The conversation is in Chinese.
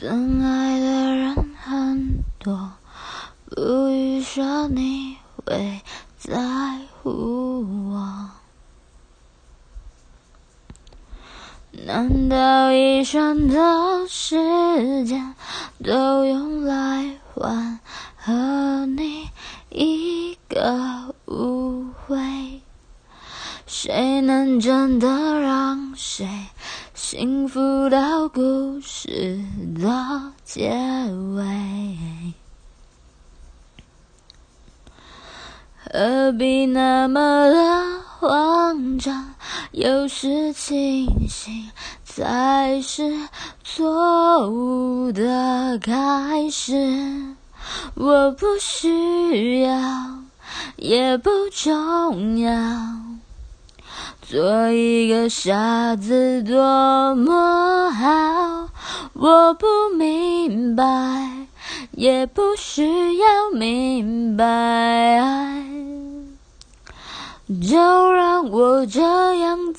等爱的人很多，不预设你会在乎我。难道一生的时间都用来换和你一个误会？谁能真的让谁幸福到故事的结尾？何必那么的慌张？有时清醒才是错误的开始。我不需要，也不重要。做一个傻子多么好，我不明白，也不需要明白，就让我这样